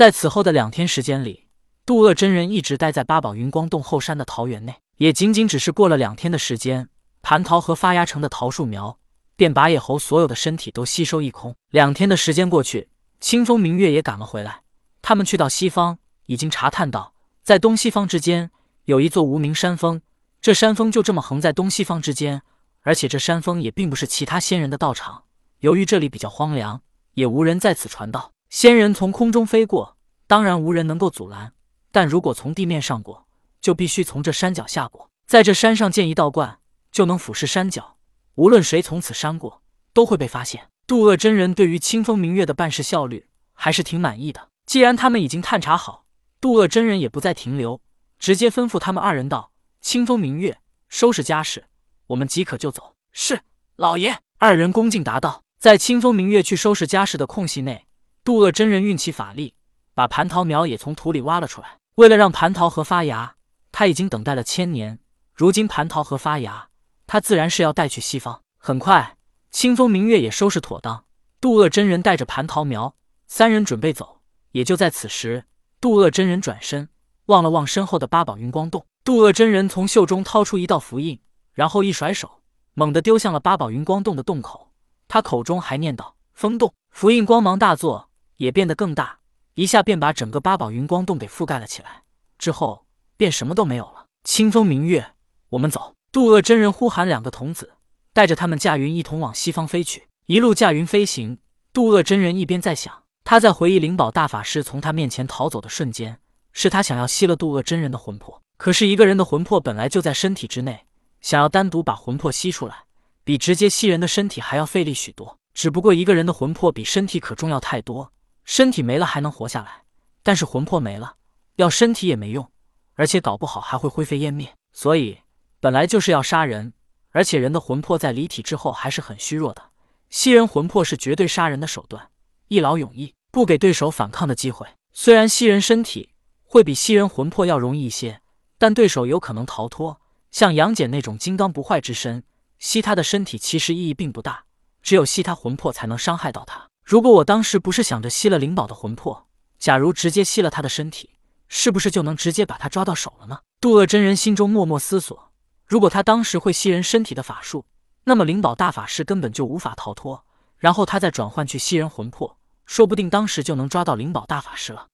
在此后的两天时间里，渡厄真人一直待在八宝云光洞后山的桃园内。也仅仅只是过了两天的时间，蟠桃和发芽成的桃树苗便把野猴所有的身体都吸收一空。两天的时间过去，清风明月也赶了回来。他们去到西方，已经查探到，在东西方之间有一座无名山峰。这山峰就这么横在东西方之间，而且这山峰也并不是其他仙人的道场。由于这里比较荒凉，也无人在此传道。仙人从空中飞过，当然无人能够阻拦；但如果从地面上过，就必须从这山脚下过。在这山上建一道观，就能俯视山脚，无论谁从此山过，都会被发现。渡厄真人对于清风明月的办事效率还是挺满意的。既然他们已经探查好，渡厄真人也不再停留，直接吩咐他们二人道。清风明月，收拾家事，我们即可就走。是老爷。二人恭敬答道。在清风明月去收拾家事的空隙内，渡厄真人运起法力，把蟠桃苗也从土里挖了出来。为了让蟠桃核发芽，他已经等待了千年。如今蟠桃核发芽，他自然是要带去西方。很快，清风明月也收拾妥当，渡厄真人带着蟠桃苗，三人准备走。也就在此时，渡厄真人转身望了望身后的八宝云光洞。渡厄真人从袖中掏出一道符印，然后一甩手，猛地丢向了八宝云光洞的洞口。他口中还念道：“风洞。”符印光芒大作，也变得更大，一下便把整个八宝云光洞给覆盖了起来。之后便什么都没有了。清风明月，我们走。渡厄真人呼喊两个童子，带着他们驾云一同往西方飞去。一路驾云飞行，渡厄真人一边在想，他在回忆灵宝大法师从他面前逃走的瞬间，是他想要吸了渡厄真人的魂魄。可是，一个人的魂魄本来就在身体之内，想要单独把魂魄吸出来，比直接吸人的身体还要费力许多。只不过，一个人的魂魄比身体可重要太多。身体没了还能活下来，但是魂魄没了，要身体也没用，而且搞不好还会灰飞烟灭。所以，本来就是要杀人，而且人的魂魄在离体之后还是很虚弱的。吸人魂魄是绝对杀人的手段，一劳永逸，不给对手反抗的机会。虽然吸人身体会比吸人魂魄要容易一些。但对手有可能逃脱，像杨戬那种金刚不坏之身，吸他的身体其实意义并不大，只有吸他魂魄才能伤害到他。如果我当时不是想着吸了灵宝的魂魄，假如直接吸了他的身体，是不是就能直接把他抓到手了呢？渡厄真人心中默默思索：如果他当时会吸人身体的法术，那么灵宝大法师根本就无法逃脱，然后他再转换去吸人魂魄，说不定当时就能抓到灵宝大法师了。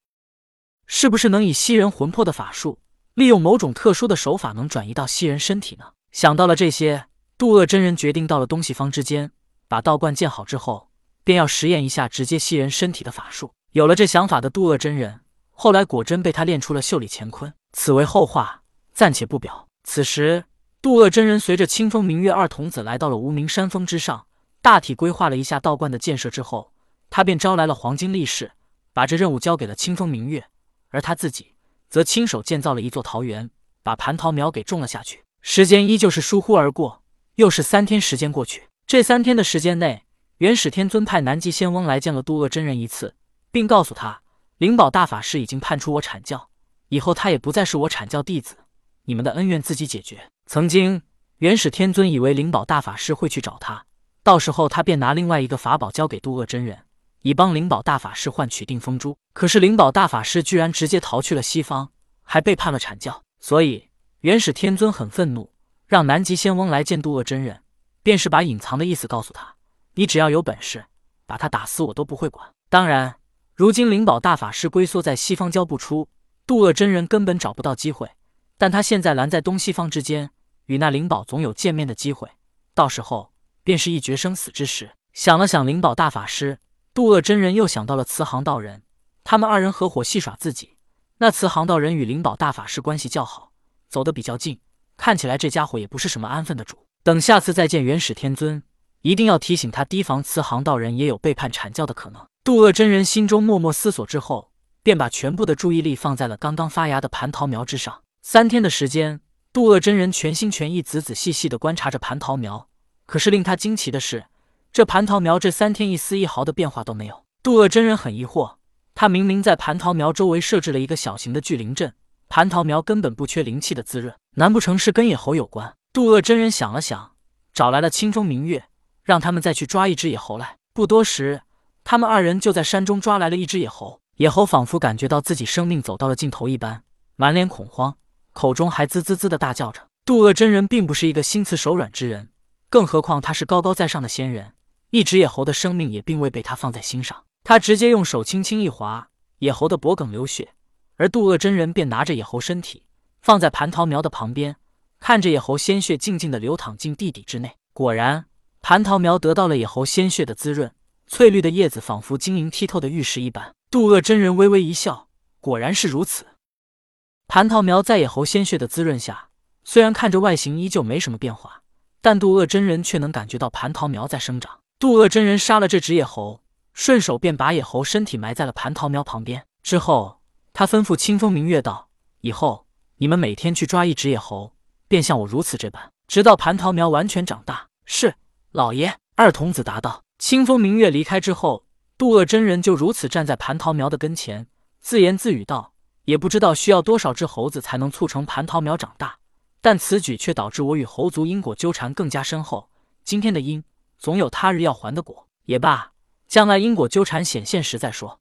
是不是能以吸人魂魄的法术？利用某种特殊的手法，能转移到吸人身体呢？想到了这些，渡厄真人决定到了东西方之间，把道观建好之后，便要实验一下直接吸人身体的法术。有了这想法的渡厄真人，后来果真被他练出了袖里乾坤。此为后话，暂且不表。此时，渡厄真人随着清风明月二童子来到了无名山峰之上，大体规划了一下道观的建设之后，他便招来了黄金力士，把这任务交给了清风明月，而他自己。则亲手建造了一座桃园，把蟠桃苗给种了下去。时间依旧是疏忽而过，又是三天时间过去。这三天的时间内，元始天尊派南极仙翁来见了渡厄真人一次，并告诉他，灵宝大法师已经判出我阐教，以后他也不再是我阐教弟子，你们的恩怨自己解决。曾经，元始天尊以为灵宝大法师会去找他，到时候他便拿另外一个法宝交给渡厄真人。以帮灵宝大法师换取定风珠，可是灵宝大法师居然直接逃去了西方，还背叛了阐教，所以元始天尊很愤怒，让南极仙翁来见渡厄真人，便是把隐藏的意思告诉他：你只要有本事，把他打死我都不会管。当然，如今灵宝大法师龟缩在西方交不出，渡厄真人根本找不到机会，但他现在拦在东西方之间，与那灵宝总有见面的机会，到时候便是一决生死之时。想了想灵宝大法师。渡厄真人又想到了慈航道人，他们二人合伙戏耍自己。那慈航道人与灵宝大法师关系较好，走得比较近，看起来这家伙也不是什么安分的主。等下次再见元始天尊，一定要提醒他提防慈航道人也有背叛阐教的可能。渡厄真人心中默默思索之后，便把全部的注意力放在了刚刚发芽的蟠桃苗之上。三天的时间，渡厄真人全心全意、仔仔细细地观察着蟠桃苗。可是令他惊奇的是。这蟠桃苗这三天一丝一毫的变化都没有，渡厄真人很疑惑。他明明在蟠桃苗周围设置了一个小型的聚灵阵，蟠桃苗根本不缺灵气的滋润，难不成是跟野猴有关？渡厄真人想了想，找来了清风明月，让他们再去抓一只野猴来。不多时，他们二人就在山中抓来了一只野猴。野猴仿佛感觉到自己生命走到了尽头一般，满脸恐慌，口中还滋滋滋的大叫着。渡恶真人并不是一个心慈手软之人，更何况他是高高在上的仙人，一只野猴的生命也并未被他放在心上。他直接用手轻轻一划，野猴的脖颈流血，而渡恶真人便拿着野猴身体放在蟠桃苗的旁边，看着野猴鲜血静静的流淌进地底之内。果然，蟠桃苗得到了野猴鲜血的滋润，翠绿的叶子仿佛晶莹剔透的玉石一般。渡恶真人微微一笑，果然是如此。蟠桃苗在野猴鲜血的滋润下。虽然看着外形依旧没什么变化，但渡恶真人却能感觉到蟠桃苗在生长。渡恶真人杀了这只野猴，顺手便把野猴身体埋在了蟠桃苗旁边。之后，他吩咐清风明月道：“以后你们每天去抓一只野猴，便像我如此这般，直到蟠桃苗完全长大。”是老爷。二童子答道。清风明月离开之后，渡恶真人就如此站在蟠桃苗的跟前，自言自语道：“也不知道需要多少只猴子才能促成蟠桃苗长大。”但此举却导致我与猴族因果纠缠更加深厚。今天的因，总有他日要还的果。也罢，将来因果纠缠显现时再说。